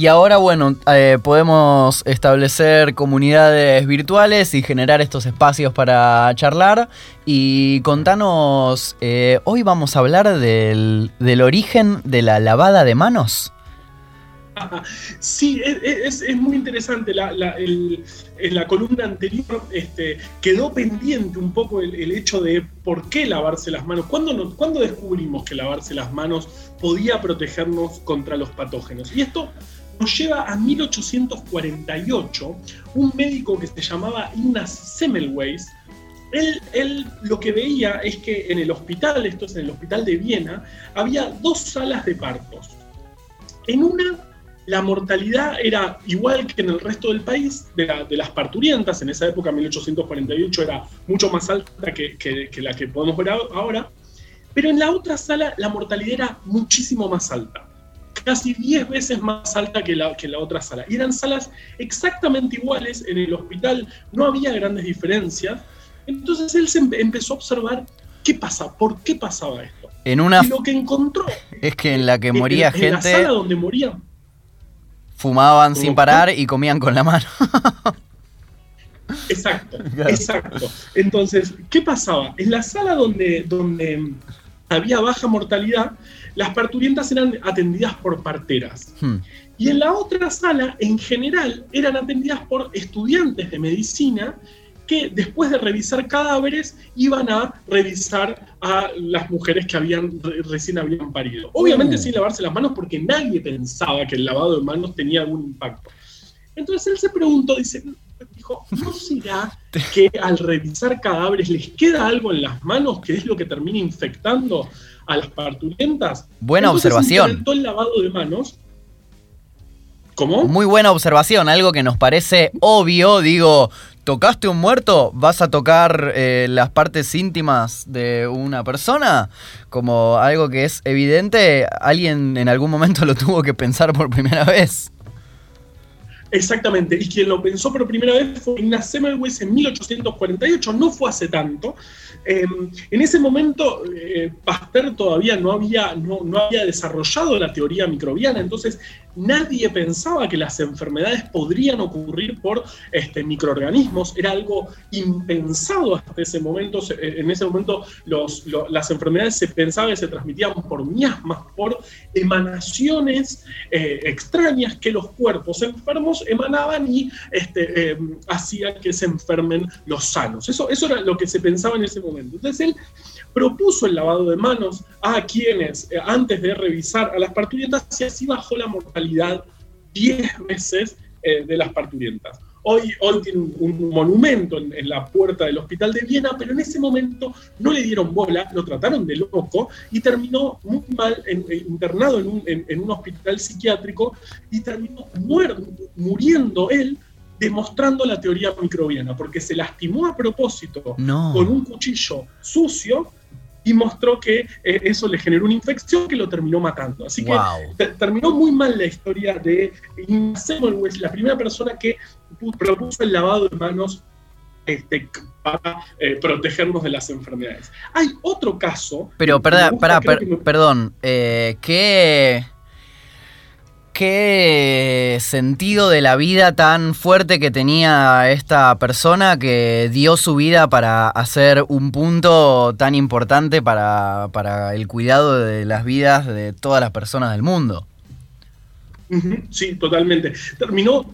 Y ahora, bueno, eh, podemos establecer comunidades virtuales y generar estos espacios para charlar. Y contanos, eh, hoy vamos a hablar del, origen de la lavada de manos. Sí, es, muy interesante. en la columna anterior este, quedó pendiente un poco el, hecho de por qué lavarse las manos. ¿Cuándo, ¿Cuándo descubrimos que lavarse las manos podía protegernos contra los patógenos? Y esto nos lleva a 1848, un médico que se llamaba Ignaz Semmelweis, él, él, lo que veía es que en el hospital, esto es en el hospital de Viena, había dos salas de partos. En una, la mortalidad era igual que en el resto del país de, las parturientas, en esa época, 1848, era mucho más alta que, que la que podemos ver ahora, pero en la otra sala la mortalidad era muchísimo más alta casi 10 veces más alta que la, que la otra sala. Y eran salas exactamente iguales, en el hospital no había grandes diferencias. Entonces él se empezó a observar qué pasa, por qué pasaba esto. En una... Y lo que encontró... Es que en la que moría gente... En la sala donde morían... Fumaban sin parar y comían con la mano. Exacto, exacto. Entonces, ¿qué pasaba? En la sala donde, donde había baja mortalidad, las parturientas eran atendidas por parteras. Hmm. Y en la otra sala, en general, eran atendidas por estudiantes de medicina que después de revisar cadáveres iban a revisar a las mujeres que habían recién habían parido. Obviamente sin lavarse las manos porque nadie pensaba que el lavado de manos tenía algún impacto. Entonces él se preguntó, dice, dijo, ¿no será que al revisar cadáveres les queda algo en las manos que es lo que termina infectando a las parturientas. Buena observación. el lavado de manos. ¿Cómo? Muy buena observación, algo que nos parece obvio, digo, tocaste un muerto, vas a tocar eh, las partes íntimas de una persona, como algo que es evidente, alguien en algún momento lo tuvo que pensar por primera vez. Exactamente, y quien lo pensó por primera vez fue Ignaz Semmelweis en 1848, no fue hace tanto, Em, en ese momento, eh, Pasteur todavía no había, no, no había desarrollado la teoría microbiana, entonces nadie pensaba que las enfermedades podrían ocurrir por este, microorganismos, era algo impensado hasta ese momento. En ese momento las enfermedades se pensaba que se transmitían por miasmas, por emanaciones eh, extrañas que los cuerpos enfermos emanaban y este, em, que se enfermen los sanos. Eso, eso era lo que se pensaba en ese momento. Entonces él propuso el lavado de manos a quienes, eh, antes de revisar a las parturientas, y así bajó la mortalidad 10 veces eh, de las parturientas. Hoy, hoy tiene un, monumento en, la puerta del hospital de Viena, pero en ese momento no le dieron bola, lo trataron de loco y terminó muy mal eh, internado en un, en un, hospital psiquiátrico y terminó muriendo él demostrando la teoría microbiana, porque se lastimó a propósito con un cuchillo sucio y mostró que eh, eso le generó una infección que lo terminó matando. Así que terminó muy mal la historia de Semmelweis, la primera persona que propuso el lavado de manos este, para eh, protegernos de las enfermedades. Hay otro caso. Pero, perdón, perdón, eh, ¿qué qué sentido de la vida tan fuerte que tenía esta persona que dio su vida para hacer un punto tan importante para, el cuidado de las vidas de todas las personas del mundo. Sí, totalmente. Terminó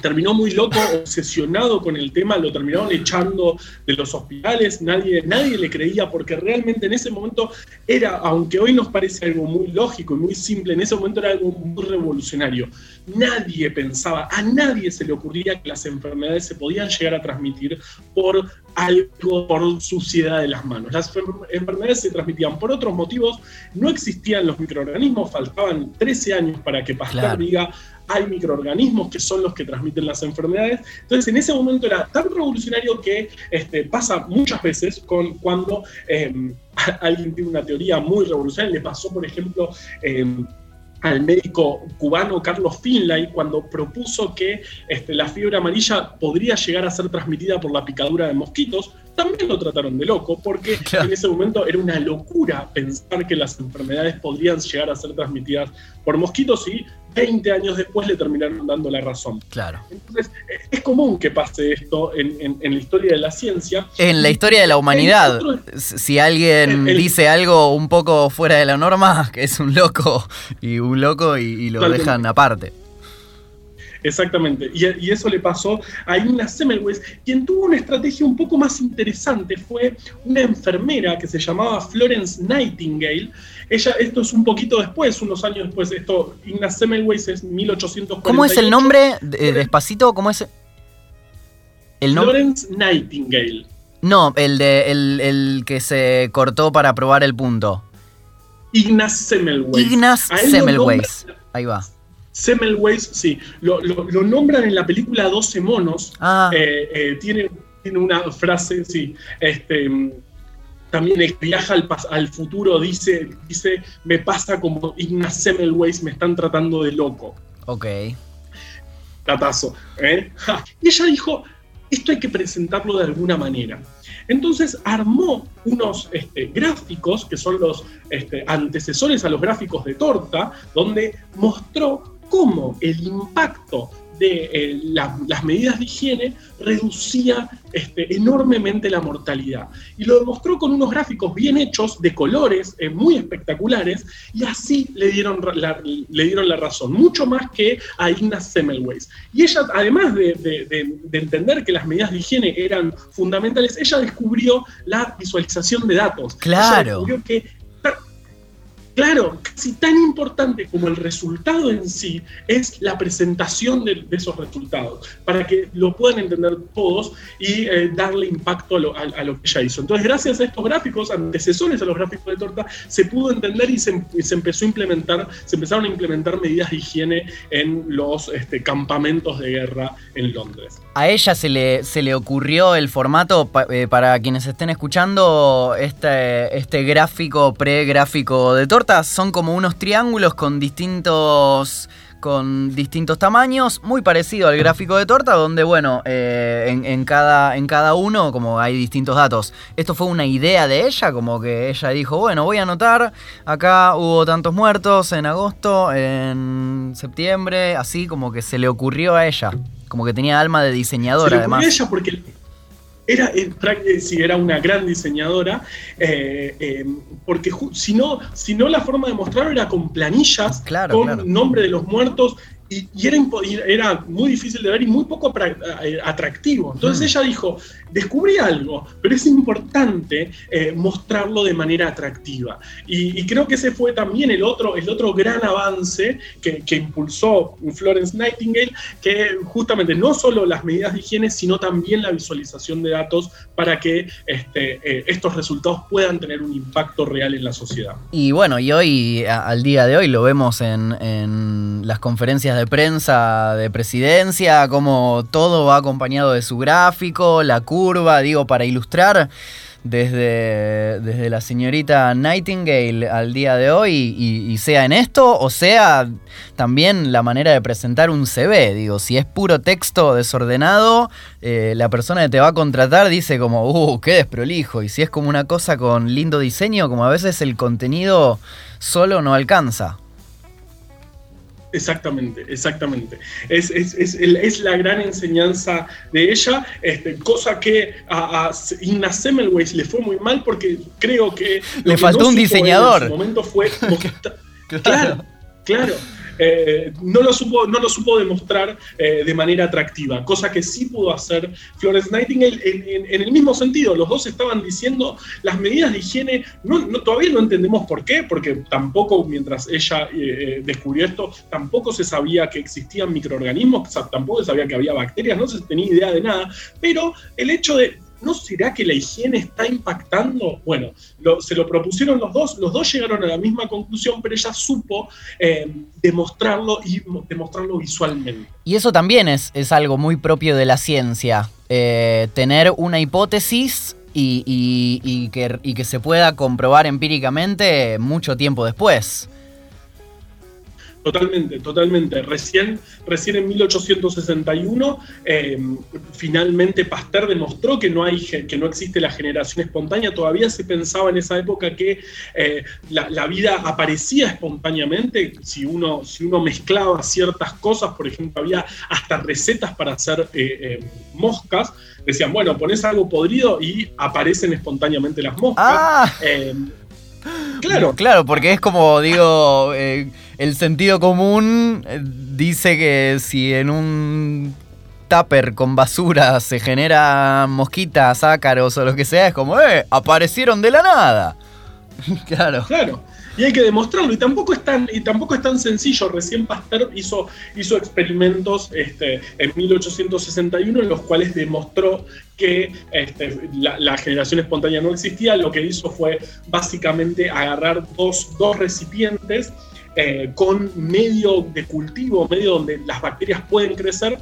terminó muy loco, obsesionado con el tema, lo terminaron echando de los hospitales, nadie, nadie le creía porque realmente en ese momento era, aunque hoy nos parece algo muy lógico y muy simple, en ese momento era algo muy revolucionario. Nadie pensaba, a nadie se le ocurría que las enfermedades se podían llegar a transmitir por algo, por suciedad de las manos. Las enfermedades se transmitían por otros motivos, no existían los microorganismos, faltaban 13 años para que Pasteur diga hay microorganismos que son los que transmiten las enfermedades. Entonces, en ese momento era tan revolucionario que este, pasa muchas veces con cuando em, alguien tiene una teoría muy revolucionaria. Le pasó, por ejemplo, em, al médico cubano Carlos Finlay cuando propuso que este, la fiebre amarilla podría llegar a ser transmitida por la picadura de mosquitos, también lo trataron de loco, porque en ese momento era una locura pensar que las enfermedades podrían llegar a ser transmitidas por mosquitos y 20 años después le terminaron dando la razón. Claro. Entonces, es común que pase esto en, la historia de la ciencia. En la historia de la humanidad. si alguien dice algo un poco fuera de la norma, que es un loco y un loco y, lo dejan aparte. Exactamente. Y, eso le pasó a Ina Semmelweis, quien tuvo una estrategia un poco más interesante. Fue una enfermera que se llamaba Florence Nightingale. Ella, esto es un poquito después, unos años después. Esto, Ina Semmelweis es 1848. ¿Cómo es el nombre? despacito, ¿cómo es? El nombre? Florence Nightingale. No, el, de, el, que se cortó para probar el punto. Ignaz Semmelweis. Ignaz Semmelweis. Ahí va. Semmelweis, sí, lo, nombran en la película 12 monos. Ah. Eh, eh, tiene, tiene, una frase, sí, este, también el que viaja al, al, futuro dice, dice, me pasa como Ignaz Semmelweis, me están tratando de loco. Ok. Tatazo. ¿eh? Y ella dijo, esto hay que presentarlo de alguna manera. Entonces armó unos este, gráficos, que son los este, antecesores a los gráficos de torta, donde mostró cómo el impacto de eh, las medidas de higiene reducía este, enormemente la mortalidad. Y lo demostró con unos gráficos bien hechos, de colores eh, muy espectaculares, y así le dieron, la, le dieron la razón, mucho más que a Ignaz Semmelweis. Y ella, además de, entender que las medidas de higiene eran fundamentales, ella descubrió la visualización de datos. Claro. descubrió que Claro, casi tan importante como el resultado en sí es la presentación de, esos resultados, para que lo puedan entender todos y eh, darle impacto a lo, que ella hizo. Entonces, gracias a estos gráficos, antecesores a los gráficos de torta, se pudo entender y se, empezó a implementar, se empezaron a implementar medidas de higiene en los este, campamentos de guerra en Londres. A ella se le, se le ocurrió el formato, eh, para quienes estén escuchando, este, este gráfico, pre-gráfico de torta son como unos triángulos con distintos con distintos tamaños, muy parecido al gráfico de torta, donde, bueno, eh, en, cada, en cada uno como hay distintos datos. Esto fue una idea de ella, como que ella dijo, bueno, voy a anotar, acá hubo tantos muertos en agosto, en septiembre, así como que se le ocurrió a ella, como que tenía alma de diseñadora, además. ella porque era, eh, si era una gran diseñadora, eh, eh, porque si no, si no la forma de mostrarlo era con planillas, con nombre de los muertos, y, era, era, muy difícil de ver y muy poco eh, atractivo. Entonces mm. ella dijo, descubrí algo, pero es importante eh, mostrarlo de manera atractiva. Y, creo que ese fue también el otro, el otro gran avance que, impulsó Florence Nightingale, que justamente no solo las medidas de higiene, sino también la visualización de datos para que este, eh, estos resultados puedan tener un impacto real en la sociedad. Y bueno, y hoy, al día de hoy, lo vemos en, en las conferencias de prensa de presidencia, como todo va acompañado de su gráfico, la curva, digo, para ilustrar desde, desde la señorita Nightingale al día de hoy, y, sea en esto, o sea también la manera de presentar un CV, digo, si es puro texto desordenado, eh, la persona que te va a contratar dice como, uh, qué desprolijo, y si es como una cosa con lindo diseño, como a veces el contenido solo no alcanza. Exactamente, exactamente. Es, es, es, la gran enseñanza de ella, este, cosa que a, a Inna Semmelweis le fue muy mal porque creo que... Le faltó un diseñador. En su momento fue... claro, claro. Eh, no, lo supo, no lo supo demostrar eh, de manera atractiva, cosa que sí pudo hacer Florence Nightingale en, el mismo sentido. Los dos estaban diciendo las medidas de higiene, no, todavía no entendemos por qué, porque tampoco mientras ella eh, descubrió esto, tampoco se sabía que existían microorganismos, tampoco se sabía que había bacterias, no se tenía idea de nada, pero el hecho de ¿no será que la higiene está impactando? Bueno, se lo propusieron los dos, los dos llegaron a la misma conclusión, pero ella supo eh, demostrarlo y demostrarlo visualmente. Y eso también es, es algo muy propio de la ciencia, eh, tener una hipótesis y, que, y que se pueda comprobar empíricamente mucho tiempo después. Totalmente, totalmente. Recién, recién en 1861, eh, finalmente Pasteur demostró que no, hay, que no existe la generación espontánea. Todavía se pensaba en esa época que eh, la, vida aparecía espontáneamente si uno, si uno mezclaba ciertas cosas. Por ejemplo, había hasta recetas para hacer eh, moscas. Decían, bueno, pones algo podrido y aparecen espontáneamente las moscas. Ah. Claro. Claro, porque es como, digo, eh, el sentido común eh, dice que si en un tupper con basura se genera mosquitas, ácaros o lo que sea, es como, eh, aparecieron de la nada. claro. Claro y hay que demostrarlo. Y tampoco es tan, y tampoco es tan sencillo. Recién Pasteur hizo, hizo experimentos este, en 1861 en los cuales demostró que este, la, generación espontánea no existía. Lo que hizo fue básicamente agarrar dos, recipientes eh, con medio de cultivo, medio donde las bacterias pueden crecer.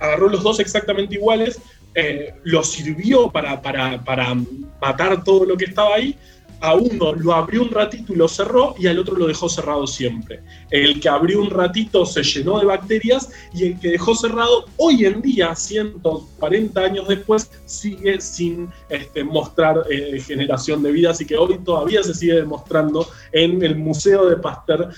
Agarró los dos exactamente iguales, eh, lo sirvió para, para, para matar todo lo que estaba ahí a uno lo abrió un ratito y lo cerró y al otro lo dejó cerrado siempre. El que abrió un ratito se llenó de bacterias y el que dejó cerrado hoy en día, 140 años después, sigue sin este, mostrar eh, generación de vida, así que hoy todavía se sigue demostrando en el Museo de Pasteur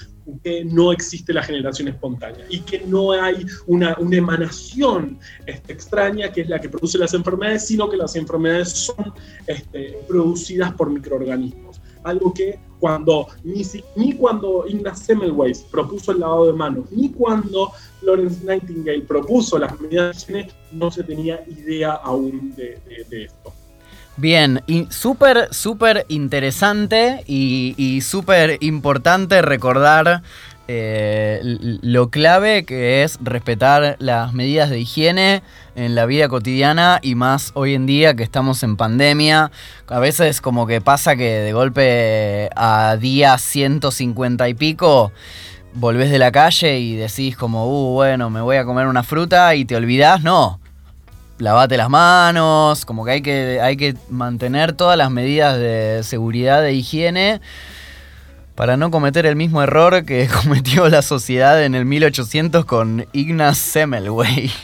que no existe la generación espontánea y que no hay una, emanación este, extraña que es la que produce las enfermedades, sino que las enfermedades son este, producidas por microorganismos. Algo que cuando ni, ni cuando Ignaz Semmelweis propuso el lavado de manos, ni cuando Florence Nightingale propuso las medidas no se tenía idea aún de esto. Bien, y súper, súper interesante y, súper importante recordar eh, lo clave que es respetar las medidas de higiene en la vida cotidiana y más hoy en día que estamos en pandemia. A veces como que pasa que de golpe a día 150 y pico volvés de la calle y decís como, uh, bueno, me voy a comer una fruta y te olvidás. No, lavate las manos, como que hay que, hay que mantener todas las medidas de seguridad e higiene para no cometer el mismo error que cometió la sociedad en el 1800 con Ignaz Semmelweis.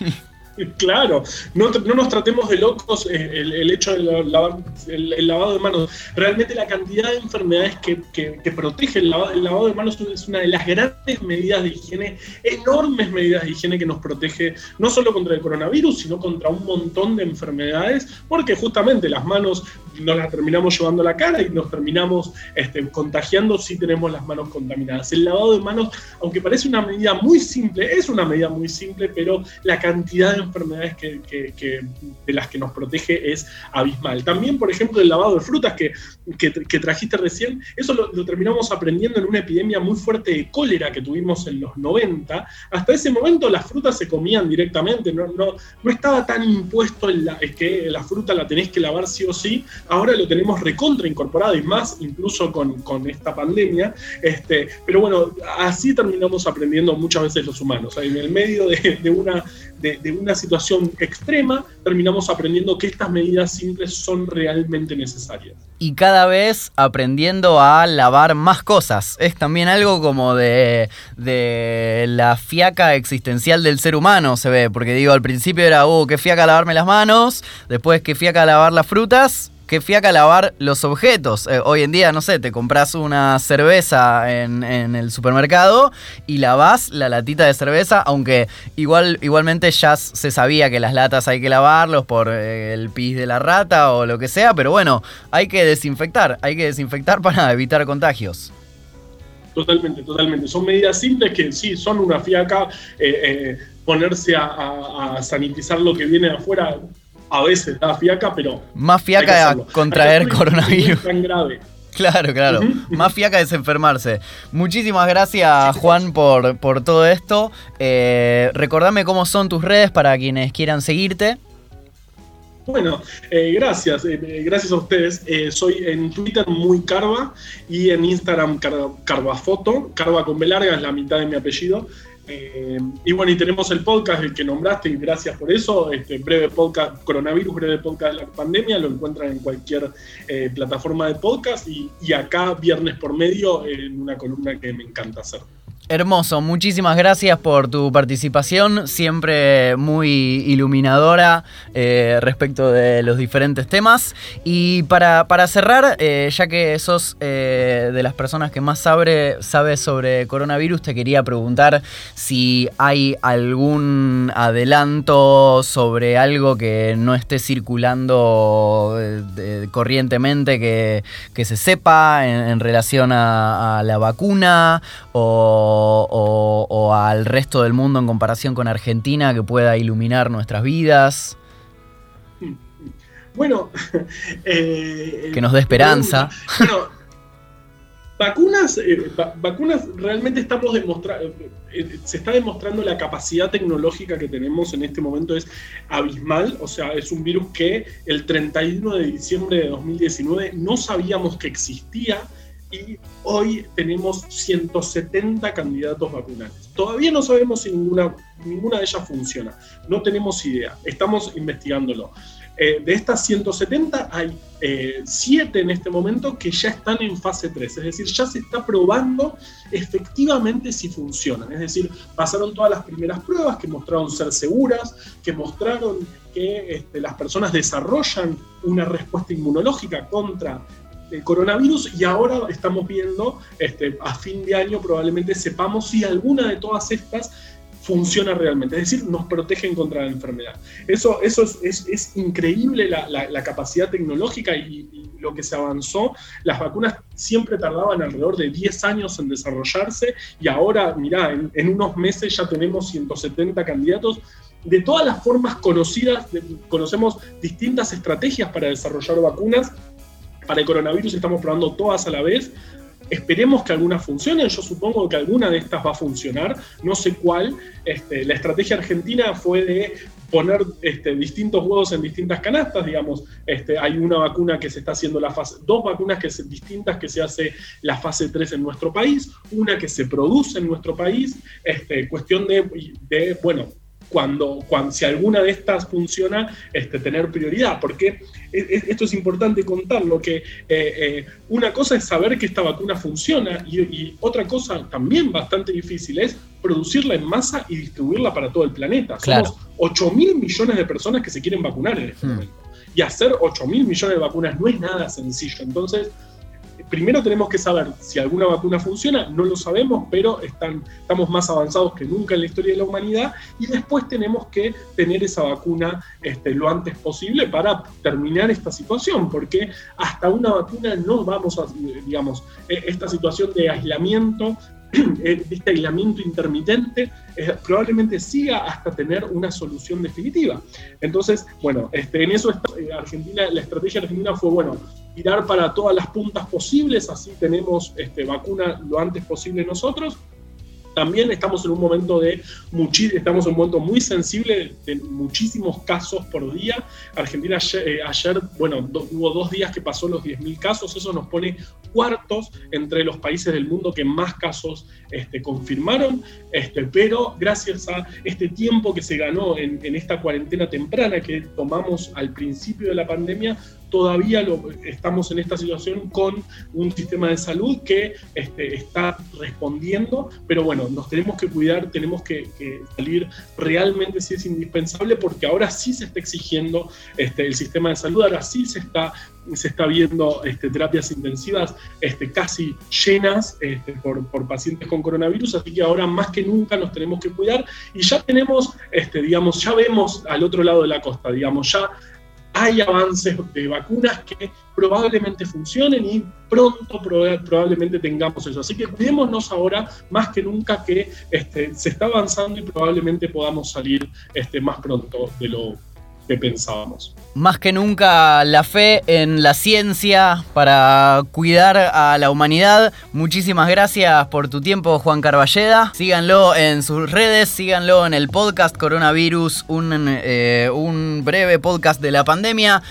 Claro, no, nos tratemos de locos eh, el, hecho del el, lavado de manos. Realmente la cantidad de enfermedades que, protege el lavado, de manos es una de las grandes medidas de higiene, enormes medidas de higiene que nos protege no solo contra el coronavirus, sino contra un montón de enfermedades, porque justamente las manos nos las terminamos llevando a la cara y nos terminamos este, contagiando si tenemos las manos contaminadas. El lavado de manos, aunque parece una medida muy simple, es una medida muy simple, pero la cantidad de enfermedades que, de las que nos protege es abismal. También, por ejemplo, el lavado de frutas que, trajiste recién, eso lo, terminamos aprendiendo en una epidemia muy fuerte de cólera que tuvimos en los 90. Hasta ese momento las frutas se comían directamente, no, no, no estaba tan impuesto en la, que la fruta la tenés que lavar sí o sí. Ahora lo tenemos recontra incorporado y más incluso con, esta pandemia. Este, pero bueno, así terminamos aprendiendo muchas veces los humanos. En el medio de, una, de una situación extrema, terminamos aprendiendo que estas medidas simples son realmente necesarias. Y cada vez aprendiendo a lavar más cosas. Es también algo como de, de la fiaca existencial del ser humano, se ve. Porque digo, al principio era, uh, qué fiaca lavarme las manos, después qué fiaca lavar las frutas, qué fiaca lavar los objetos. Eh, hoy en día, no sé, te compras una cerveza en, el supermercado y lavas la latita de cerveza, aunque igual, igualmente ya se sabía que las latas hay que lavarlos por eh, el pis de la rata o lo que sea, pero bueno, hay que desinfectar, hay que desinfectar para evitar contagios. Totalmente, totalmente. Son medidas simples que sí, son una fiaca. Eh, ponerse a, a, sanitizar lo que viene de afuera a veces da fiaca, pero. Más fiaca a contraer coronavirus. tan grave. Claro, claro. Más fiaca es enfermarse. Muchísimas gracias, Juan, por, por todo esto. Eh, recordame cómo son tus redes para quienes quieran seguirte. Bueno, eh, gracias, eh, gracias a ustedes. soy en Twitter muy Carva y en Instagram Carvafoto. Carva con B larga es la mitad de mi apellido. Eh, y bueno, y tenemos el podcast, el que nombraste, y gracias por eso, este breve podcast, coronavirus, breve podcast de la pandemia, lo encuentran en cualquier eh, plataforma de podcast y, y, acá viernes por medio en una columna que me encanta hacer. Hermoso, muchísimas gracias por tu participación, siempre muy iluminadora eh, respecto de los diferentes temas. Y para, cerrar, eh, ya que sos eh, de las personas que más sabe, sabe sobre coronavirus, te quería preguntar si hay algún adelanto sobre algo que no esté circulando corrientemente, que, se sepa en, relación a la vacuna o o, al resto del mundo en comparación con Argentina que pueda iluminar nuestras vidas? Bueno, eh, que nos dé esperanza. Bueno, vacunas, eh, vacunas realmente estamos demostrando, eh, se está demostrando la capacidad tecnológica que tenemos en este momento es abismal, o sea, es un virus que el 31 de diciembre de 2019 no sabíamos que existía y hoy tenemos 170 candidatos vacunales. Todavía no sabemos si ninguna, ninguna de ellas funciona, no tenemos idea, estamos investigándolo. Eh, de estas 170 hay 7 eh, en este momento que ya están en fase 3, es decir, ya se está probando efectivamente si funcionan, es decir, pasaron todas las primeras pruebas que mostraron ser seguras, que mostraron que este, las personas desarrollan una respuesta inmunológica contra el coronavirus y ahora estamos viendo, este, a fin de año probablemente sepamos si alguna de todas estas funciona realmente, es decir, nos protegen contra la enfermedad. Eso, eso es, es, increíble la, capacidad tecnológica y, lo que se avanzó. Las vacunas siempre tardaban alrededor de 10 años en desarrollarse y ahora, mirá, en, en unos meses ya tenemos 170 candidatos. De todas las formas conocidas, conocemos distintas estrategias para desarrollar vacunas para el coronavirus estamos probando todas a la vez. Esperemos que algunas funcionen, yo supongo que alguna de estas va a funcionar, no sé cuál. Este, la estrategia argentina fue de poner este, distintos huevos en distintas canastas, digamos, este, hay una vacuna que se está haciendo la fase, dos vacunas que distintas que se hace la fase 3 en nuestro país, una que se produce en nuestro país, cuestión de, de bueno, cuando, cuando, si alguna de estas funciona, este, tener prioridad, porque esto es importante contarlo, que eh, eh, una cosa es saber que esta vacuna funciona y, otra cosa también bastante difícil es producirla en masa y distribuirla para todo el planeta. Somos 8 mil millones de personas que se quieren vacunar en este hmm. momento. Y hacer 8 mil millones de vacunas no es nada sencillo. Entonces, primero tenemos que saber si alguna vacuna funciona, no lo sabemos, pero estamos más avanzados que nunca en la historia de la humanidad, y después tenemos que tener esa vacuna este, lo antes posible para terminar esta situación, porque hasta una vacuna no vamos a, digamos, e, esta situación de aislamiento eh, este aislamiento intermitente eh, probablemente siga hasta tener una solución definitiva. Entonces, bueno, este, en eso eh, Argentina, la estrategia argentina fue, bueno, tirar para todas las puntas posibles, así tenemos este, vacuna lo antes posible nosotros, también estamos en un momento de estamos en un momento muy sensible de muchísimos casos por día. Argentina ayer, eh, bueno, hubo dos días que pasó los 10.000 casos, eso nos pone cuartos entre los países del mundo que más casos este, confirmaron, este, pero gracias a este tiempo que se ganó en, en esta cuarentena temprana que tomamos al principio de la pandemia, todavía lo, estamos en esta situación con un sistema de salud que este, está respondiendo, pero bueno, nos tenemos que cuidar, tenemos que, salir realmente si es indispensable, porque ahora sí se está exigiendo este, el sistema de salud, ahora sí se está, se está viendo este, terapias intensivas casi llenas por, pacientes con coronavirus, así que ahora más que nunca nos tenemos que cuidar y ya tenemos, digamos, ya vemos al otro lado de la costa, digamos, ya hay avances de vacunas que probablemente funcionen y pronto probablemente tengamos eso. Así que cuidémonos ahora más que nunca que este, se está avanzando y probablemente podamos salir este, más pronto de lo pensábamos. Más que nunca la fe en la ciencia para cuidar a la humanidad. Muchísimas gracias por tu tiempo, Juan Carballeda. Síganlo en sus redes, síganlo en el podcast Coronavirus, un, eh, un breve podcast de la pandemia.